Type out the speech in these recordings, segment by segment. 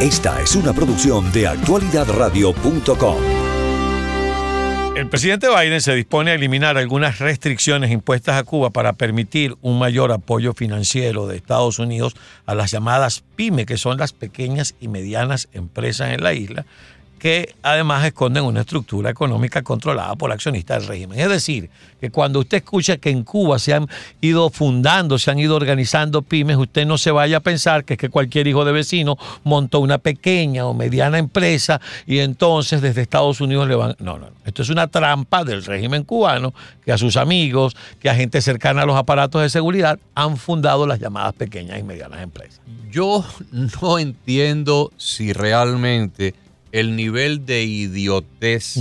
Esta es una producción de actualidadradio.com. El presidente Biden se dispone a eliminar algunas restricciones impuestas a Cuba para permitir un mayor apoyo financiero de Estados Unidos a las llamadas PYME, que son las pequeñas y medianas empresas en la isla, que además esconden una estructura económica controlada por accionistas del régimen. Es decir, que cuando usted escucha que en Cuba se han ido fundando, se han ido organizando pymes, usted no se vaya a pensar que es que cualquier hijo de vecino montó una pequeña o mediana empresa y entonces desde Estados Unidos le van... No, no, esto es una trampa del régimen cubano que a sus amigos, que a gente cercana a los aparatos de seguridad han fundado las llamadas pequeñas y medianas empresas. Yo no entiendo si realmente el nivel de idiotez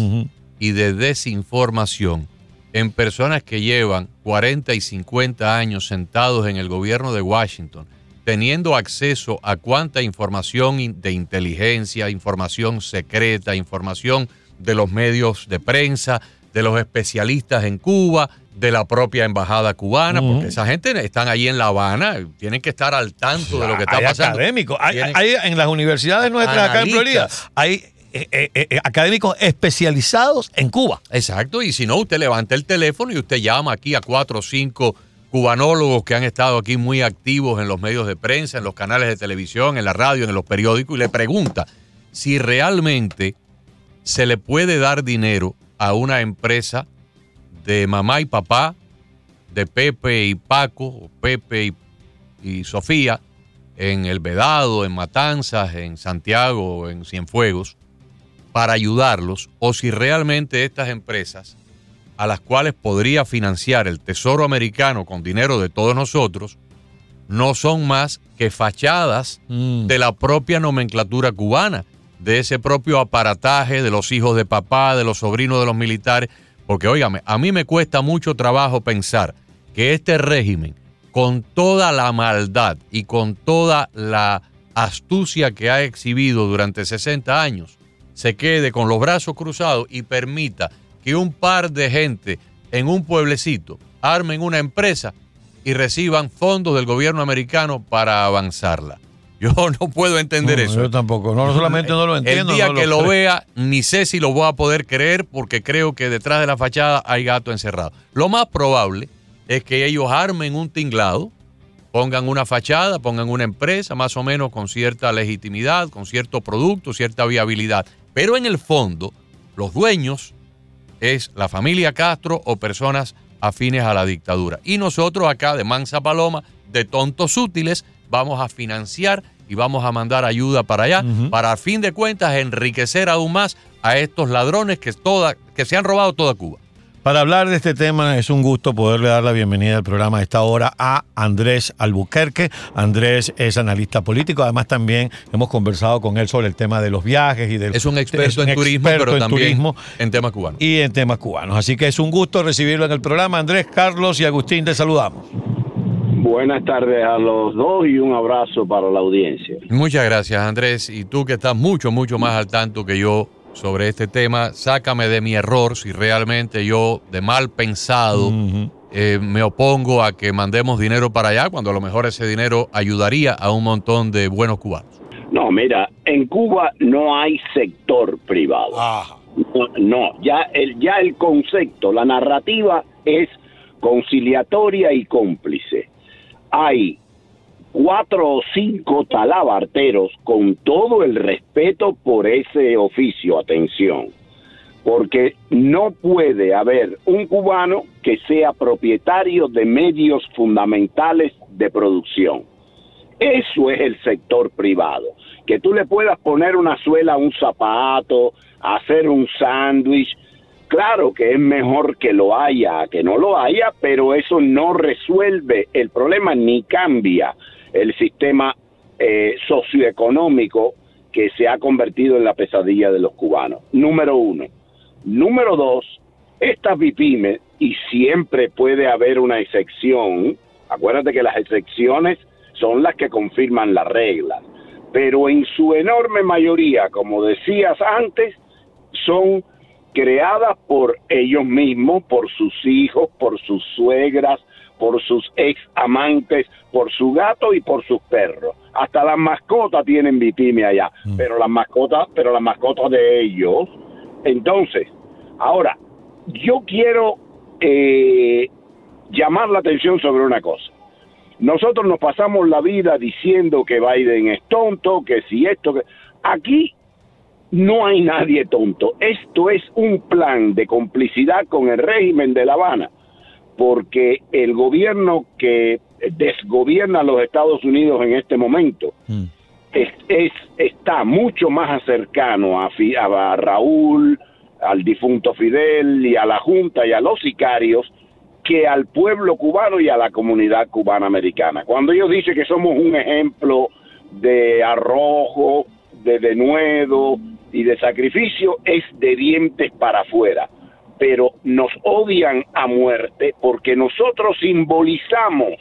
y de desinformación en personas que llevan 40 y 50 años sentados en el gobierno de Washington, teniendo acceso a cuánta información de inteligencia, información secreta, información de los medios de prensa, de los especialistas en Cuba, de la propia embajada cubana, porque esa gente están ahí en La Habana, tienen que estar al tanto de lo que está hay pasando. Académicos, hay, en las universidades nuestras acá en Florida, hay eh, eh, eh, académicos especializados en Cuba. Exacto, y si no, usted levanta el teléfono y usted llama aquí a cuatro o cinco cubanólogos que han estado aquí muy activos en los medios de prensa, en los canales de televisión, en la radio, en los periódicos, y le pregunta si realmente se le puede dar dinero a una empresa de mamá y papá, de Pepe y Paco, o Pepe y, Sofía, en El Vedado, en Matanzas, en Santiago, en Cienfuegos, para ayudarlos, o si realmente estas empresas, a las cuales podría financiar el Tesoro americano con dinero de todos nosotros, no son más que fachadas mm. de la propia nomenclatura cubana, de ese propio aparataje de los hijos de papá, de los sobrinos de los militares, porque, óigame, a mí me cuesta mucho trabajo pensar que este régimen, con toda la maldad y con toda la astucia que ha exhibido durante 60 años, se quede con los brazos cruzados y permita que un par de gente en un pueblecito armen una empresa y reciban fondos del gobierno americano para avanzarla. Yo no puedo entender eso. Yo tampoco. No solamente no lo entiendo. El día que lo, vea, ni sé si lo voy a poder creer porque creo que detrás de la fachada hay gato encerrado. Lo más probable es que ellos armen un tinglado, pongan una fachada, pongan una empresa más o menos con cierta legitimidad, con cierto producto, cierta viabilidad. Pero en el fondo, los dueños es la familia Castro o personas afines a la dictadura. Y nosotros acá de Mansa Paloma, de tontos útiles, vamos a financiar y vamos a mandar ayuda para allá, para a fin de cuentas enriquecer aún más a estos ladrones que, toda, que se han robado toda Cuba. Para hablar de este tema es un gusto poderle dar la bienvenida al programa a esta hora a Andrés Albuquerque. Andrés es analista político, además también hemos conversado con él sobre el tema de los viajes y del... Es un experto en turismo, pero también en temas cubanos. Y en temas cubanos. Así que es un gusto recibirlo en el programa. Andrés, Carlos y Agustín, te saludamos. Buenas tardes a los dos y un abrazo para la audiencia. Muchas gracias, Andrés. Y tú que estás mucho, mucho más al tanto que yo sobre este tema, sácame de mi error si realmente yo, de mal pensado, eh, me opongo a que mandemos dinero para allá, cuando a lo mejor ese dinero ayudaría a un montón de buenos cubanos. No, mira, en Cuba no hay sector privado. No, no, ya el, ya el concepto, la narrativa es conciliatoria y cómplice hay cuatro o cinco talabarteros con todo el respeto por ese oficio, atención, porque no puede haber un cubano que sea propietario de medios fundamentales de producción. Eso es el sector privado, que tú le puedas poner una suela a un zapato, hacer un sándwich, Claro que es mejor que lo haya que no lo haya, pero eso no resuelve el problema ni cambia el sistema eh, socioeconómico que se ha convertido en la pesadilla de los cubanos. Número uno. Número dos, estas VIPIMES, y siempre puede haber una excepción, acuérdate que las excepciones son las que confirman las reglas, pero en su enorme mayoría, como decías antes, son creadas por ellos mismos, por sus hijos, por sus suegras, por sus ex amantes, por su gato y por sus perros. Hasta las mascotas tienen vitime allá, mm. pero las mascotas, pero las mascotas de ellos. Entonces, ahora, yo quiero eh, llamar la atención sobre una cosa. Nosotros nos pasamos la vida diciendo que Biden es tonto, que si esto, que... aquí no hay nadie tonto. Esto es un plan de complicidad con el régimen de La Habana, porque el gobierno que desgobierna a los Estados Unidos en este momento mm. es, está mucho más cercano a, a Raúl, al difunto Fidel y a la Junta y a los sicarios que al pueblo cubano y a la comunidad cubana americana. Cuando ellos dicen que somos un ejemplo de arrojo, de denuedo y de sacrificio, es de dientes para afuera. Pero nos odian a muerte porque nosotros simbolizamos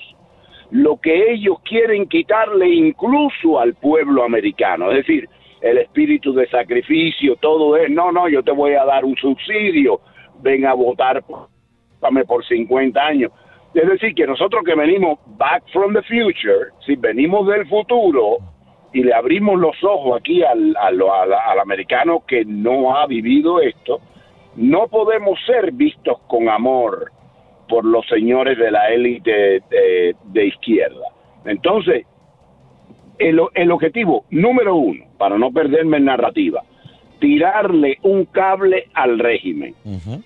lo que ellos quieren quitarle incluso al pueblo americano. Es decir, el espíritu de sacrificio, todo es, no, no, yo te voy a dar un subsidio, ven a votar por 50 años. Es decir, que nosotros que venimos back from the future, si venimos del futuro y le abrimos los ojos aquí al, al, al, americano que no ha vivido esto, no podemos ser vistos con amor por los señores de la élite de, de, izquierda. Entonces, el, el objetivo número uno, para no perderme en narrativa, tirarle un cable al régimen.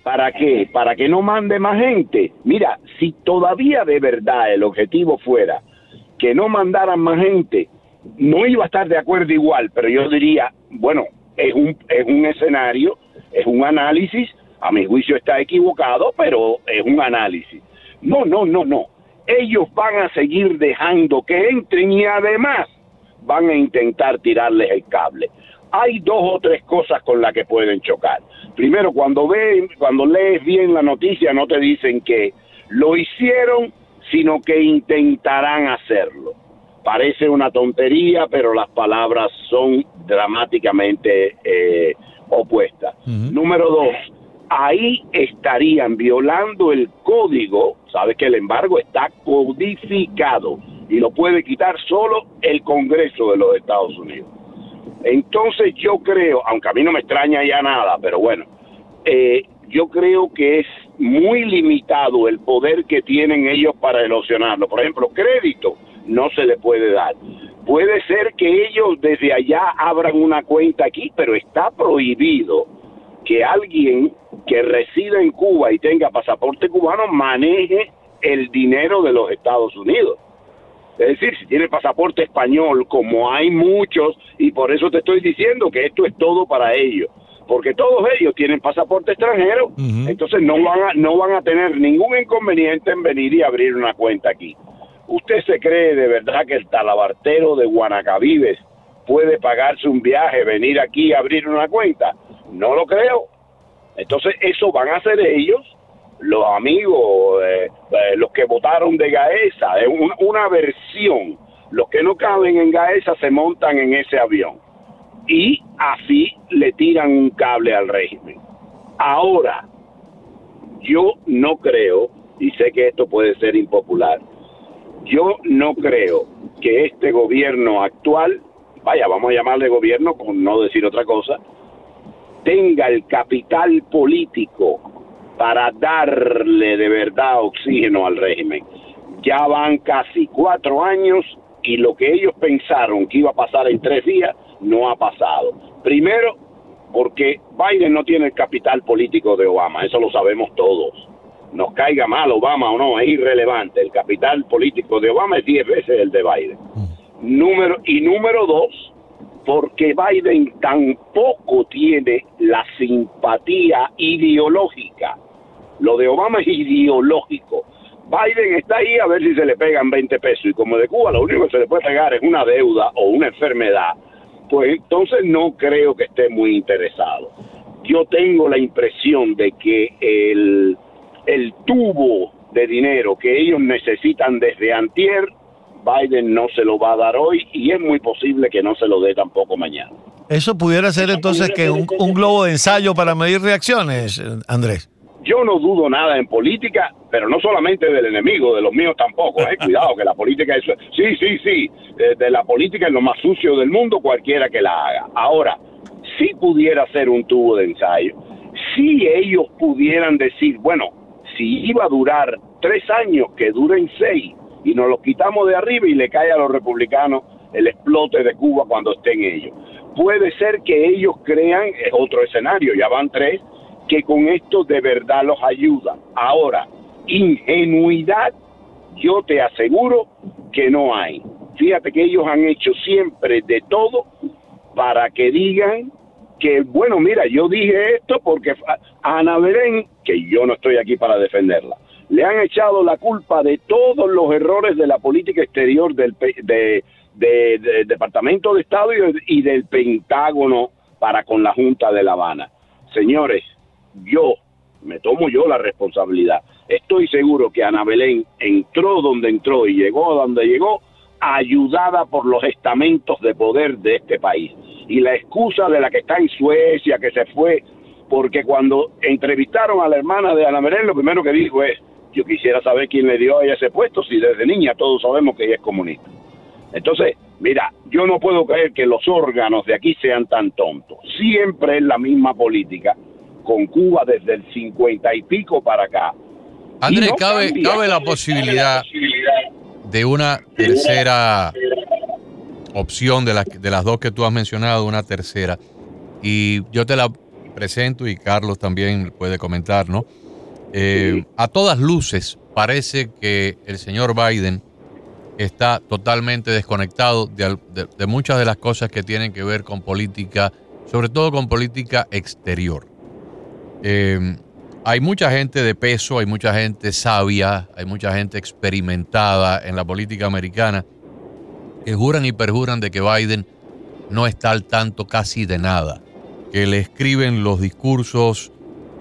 ¿Para qué? Para que no mande más gente. Mira, si todavía de verdad el objetivo fuera que no mandaran más gente, no iba a estar de acuerdo igual, pero yo diría, bueno, es un, es un escenario, es un análisis, a mi juicio está equivocado, pero es un análisis. No, no, no, no. Ellos van a seguir dejando que entren y además van a intentar tirarles el cable hay dos o tres cosas con las que pueden chocar. Primero, cuando ven, cuando lees bien la noticia, no te dicen que lo hicieron, sino que intentarán hacerlo. Parece una tontería, pero las palabras son dramáticamente eh, opuestas. Número dos, ahí estarían violando el código, sabes que el embargo está codificado y lo puede quitar solo el Congreso de los Estados Unidos. Entonces yo creo, aunque a mí no me extraña ya nada, pero bueno, eh, yo creo que es muy limitado el poder que tienen ellos para erosionarlo. Por ejemplo, crédito no se le puede dar. Puede ser que ellos desde allá abran una cuenta aquí, pero está prohibido que alguien que resida en Cuba y tenga pasaporte cubano maneje el dinero de los Estados Unidos. Es decir, si tiene pasaporte español, como hay muchos, y por eso te estoy diciendo que esto es todo para ellos, porque todos ellos tienen pasaporte extranjero, entonces no van, a, no van a tener ningún inconveniente en venir y abrir una cuenta aquí. ¿Usted se cree de verdad que el talabartero de Guanacavives puede pagarse un viaje, venir aquí y abrir una cuenta? No lo creo. Entonces eso van a hacer ellos los amigos, eh, eh, los que votaron de Gaesa, es una versión. Los que no caben en Gaesa se montan en ese avión y así le tiran un cable al régimen. Ahora, yo no creo, y sé que esto puede ser impopular, yo no creo que este gobierno actual, vaya, vamos a llamarle gobierno con no decir otra cosa, tenga el capital político para darle de verdad oxígeno al régimen. Ya van casi cuatro años y lo que ellos pensaron que iba a pasar en tres días no ha pasado. Primero, porque Biden no tiene el capital político de Obama, eso lo sabemos todos. Nos caiga mal Obama o no, es irrelevante. El capital político de Obama es diez veces el de Biden. Número, y número dos, porque Biden tampoco tiene la simpatía ideológica lo de Obama es ideológico. Biden está ahí a ver si se le pegan 20 pesos y como de Cuba lo único que se le puede pegar es una deuda o una enfermedad, pues entonces no creo que esté muy interesado. Yo tengo la impresión de que el, el tubo de dinero que ellos necesitan desde antier, Biden no se lo va a dar hoy y es muy posible que no se lo dé tampoco mañana. Eso pudiera ser entonces que un, un globo de ensayo para medir reacciones, Andrés. yo no dudo nada en política, pero no solamente del enemigo, de los míos tampoco. ¿eh? Cuidado, que la política es... Sí, sí, sí, de, la política es lo más sucio del mundo, cualquiera que la haga. Ahora, si pudiera ser un tubo de ensayo, si ellos pudieran decir, bueno, si iba a durar tres años, que duren seis, y nos los quitamos de arriba y le cae a los republicanos el explote de Cuba cuando estén ellos. Puede ser que ellos crean, es otro escenario, ya van tres, que con esto de verdad los ayuda. Ahora, ingenuidad, yo te aseguro que no hay. Fíjate que ellos han hecho siempre de todo para que digan que, bueno, mira, yo dije esto porque Ana Belén, que yo no estoy aquí para defenderla, le han echado la culpa de todos los errores de la política exterior del de, Departamento de Estado y del Pentágono para con la Junta de La Habana. Señores, yo, me tomo yo la responsabilidad. Estoy seguro que Ana Belén entró donde entró y llegó donde llegó, ayudada por los estamentos de poder de este país. Y la excusa de la que está en Suecia, que se fue, porque cuando entrevistaron a la hermana de Ana Belén, lo primero que dijo es, yo quisiera saber quién le dio a ella ese puesto, si desde niña todos sabemos que ella es comunista. Entonces, mira, yo no puedo creer que los órganos de aquí sean tan tontos. Siempre es la misma política con Cuba desde el 50 y pico para acá. Andrés, cabe, cabe la posibilidad de una tercera opción de, de las dos que tú has mencionado, una tercera. Y yo te la presento y Carlos también puede comentar, ¿no? Eh, a todas luces parece que el señor Biden está totalmente desconectado de, muchas de las cosas que tienen que ver con política, sobre todo con política exterior. Em, hay mucha gente de peso, hay mucha gente sabia, hay mucha gente experimentada en la política americana que juran y perjuran de que Biden no está al tanto casi de nada, que le escriben los discursos,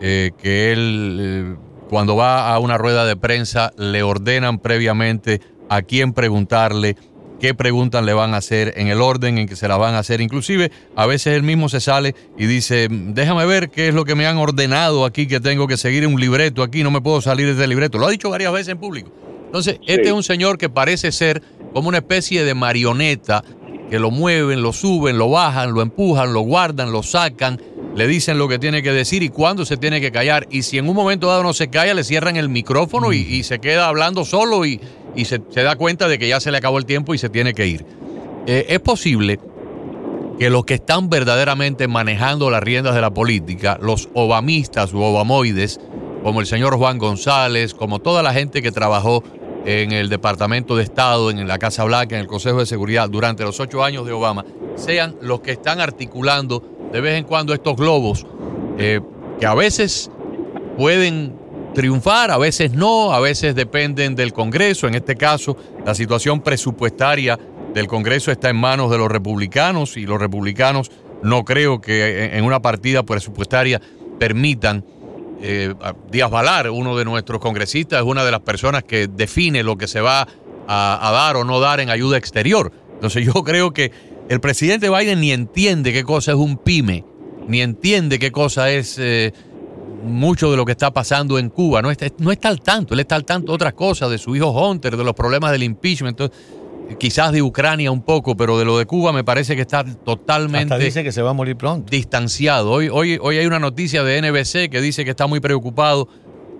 eh, que él eh, cuando va a una rueda de prensa le ordenan previamente a quién preguntarle, qué preguntas le van a hacer, en el orden en que se la van a hacer. Inclusive, a veces él mismo se sale y dice, déjame ver qué es lo que me han ordenado aquí, que tengo que seguir un libreto aquí, no me puedo salir de este libreto. Lo ha dicho varias veces en público. Entonces, este es un señor que parece ser como una especie de marioneta, que lo mueven, lo suben, lo bajan, lo empujan, lo guardan, lo sacan, le dicen lo que tiene que decir y cuándo se tiene que callar. Y si en un momento dado no se calla, le cierran el micrófono y, se queda hablando solo y, y se, da cuenta de que ya se le acabó el tiempo y se tiene que ir. Eh, es posible que los que están verdaderamente manejando las riendas de la política, los obamistas u obamoides, como el señor Juan González, como toda la gente que trabajó en el Departamento de Estado, en la Casa Blanca, en el Consejo de Seguridad durante los ocho años de Obama, sean los que están articulando de vez en cuando estos globos, eh, que a veces pueden triunfar, a veces no, a veces dependen del Congreso. En este caso, la situación presupuestaria del Congreso está en manos de los republicanos y los republicanos no creo que en una partida presupuestaria permitan. Eh, uno de nuestros congresistas, es una de las personas que define lo que se va a, dar o no dar en ayuda exterior. Entonces yo creo que el presidente Biden ni entiende qué cosa es un pyme, ni entiende qué cosa es eh, mucho de lo que está pasando en Cuba. No está, no está al tanto, él está al tanto de otras cosas, de su hijo Hunter, de los problemas del impeachment, quizás de Ucrania un poco, pero de lo de Cuba me parece que está totalmente dice que se va a morir pronto. distanciado. Hoy, hoy, hoy hay una noticia de NBC que dice que está muy preocupado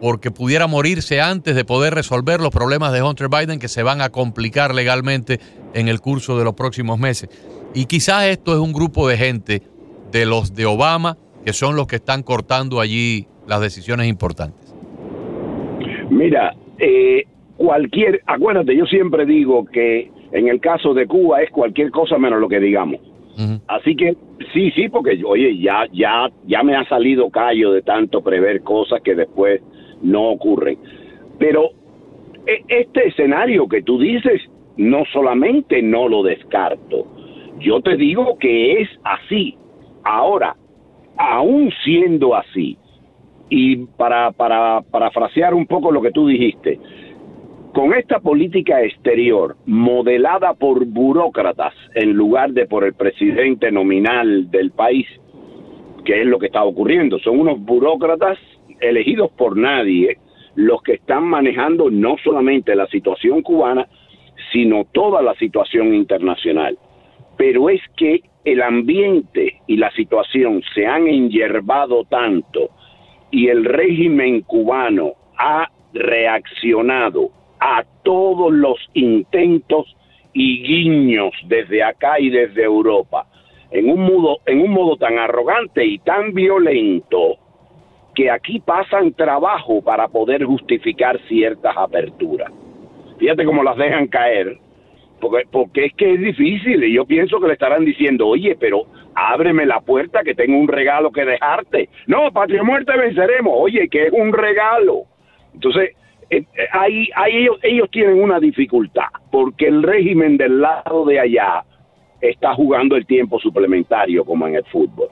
porque pudiera morirse antes de poder resolver los problemas de Hunter Biden que se van a complicar legalmente en el curso de los próximos meses. Y quizás esto es un grupo de gente de los de Obama que son los que están cortando allí las decisiones importantes? Mira, eh, cualquier, acuérdate, yo siempre digo que en el caso de Cuba es cualquier cosa menos lo que digamos. Así que sí, sí, porque oye, ya, ya, ya me ha salido callo de tanto prever cosas que después no ocurren. Pero e, este escenario que tú dices, no solamente no lo descarto, yo te digo que es así. Ahora, aún siendo así, y para, para parafrasear un poco lo que tú dijiste, con esta política exterior modelada por burócratas en lugar de por el presidente nominal del país, que es lo que está ocurriendo, son unos burócratas elegidos por nadie los que están manejando no solamente la situación cubana, sino toda la situación internacional. Pero es que el ambiente y la situación se han enyerbado tanto y el régimen cubano ha reaccionado a todos los intentos y guiños desde acá y desde Europa en un modo en un modo tan arrogante y tan violento que aquí pasan trabajo para poder justificar ciertas aperturas. Fíjate cómo las dejan caer porque, es que es difícil y yo pienso que le estarán diciendo, oye, pero ábreme la puerta que tengo un regalo que dejarte. No, patria muerte venceremos, oye, que es un regalo. Entonces, eh, eh, ahí, ahí ellos, ellos tienen una dificultad, porque el régimen del lado de allá está jugando el tiempo suplementario como en el fútbol.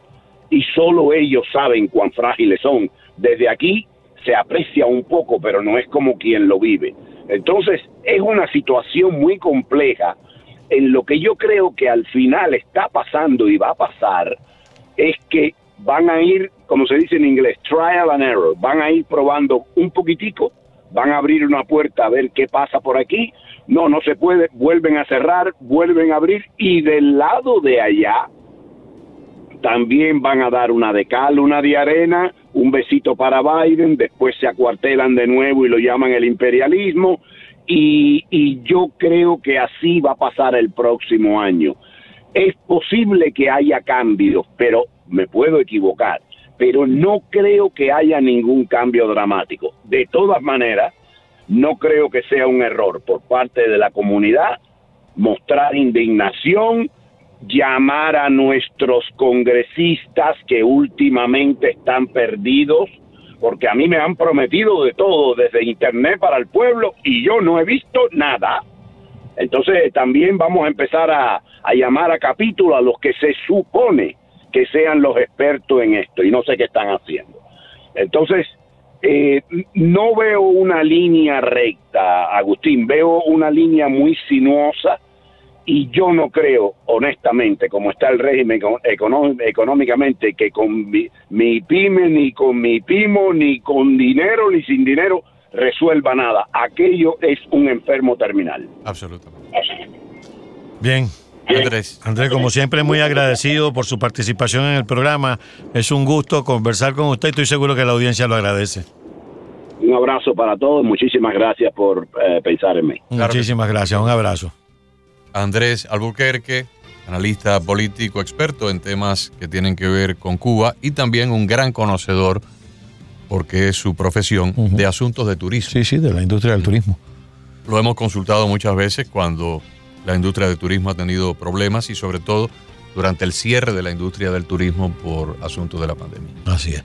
Y solo ellos saben cuán frágiles son. Desde aquí se aprecia un poco, pero no es como quien lo vive. Entonces, es una situación muy compleja. En lo que yo creo que al final está pasando y va a pasar es que van a ir, como se dice en inglés, trial and error, van a ir probando un poquitico, van a abrir una puerta a ver qué pasa por aquí, no, no se puede, vuelven a cerrar, vuelven a abrir y del lado de allá también van a dar una de cal, una de arena, un besito para Biden, después se acuartelan de nuevo y lo llaman el imperialismo, y, yo creo que así va a pasar el próximo año. Es posible que haya cambios, pero me puedo equivocar, pero no creo que haya ningún cambio dramático. De todas maneras, no creo que sea un error por parte de la comunidad mostrar indignación, llamar a nuestros congresistas que últimamente están perdidos, porque a mí me han prometido de todo, desde Internet para el pueblo, y yo no he visto nada. Entonces también vamos a empezar a, llamar a capítulo a los que se supone que sean los expertos en esto, y no sé qué están haciendo. Entonces, eh, no veo una línea recta, Agustín, veo una línea muy sinuosa y yo no creo, honestamente, como está el régimen económicamente, que con mi, pyme, ni con mi pimo, ni con dinero, ni sin dinero, resuelva nada. Aquello es un enfermo terminal. Absolutamente. Bien. Andrés. Andrés, como siempre, muy agradecido por su participación en el programa. Es un gusto conversar con usted. Estoy seguro que la audiencia lo agradece. Un abrazo para todos. Muchísimas gracias por eh, pensar en mí. Muchísimas gracias. Un abrazo. Andrés Albuquerque, analista político experto en temas que tienen que ver con Cuba y también un gran conocedor, porque es su profesión, de asuntos de turismo. Sí, sí, de la industria del turismo. Lo hemos consultado muchas veces cuando la industria del turismo ha tenido problemas y sobre todo durante el cierre de la industria del turismo por asuntos de la pandemia. Así es.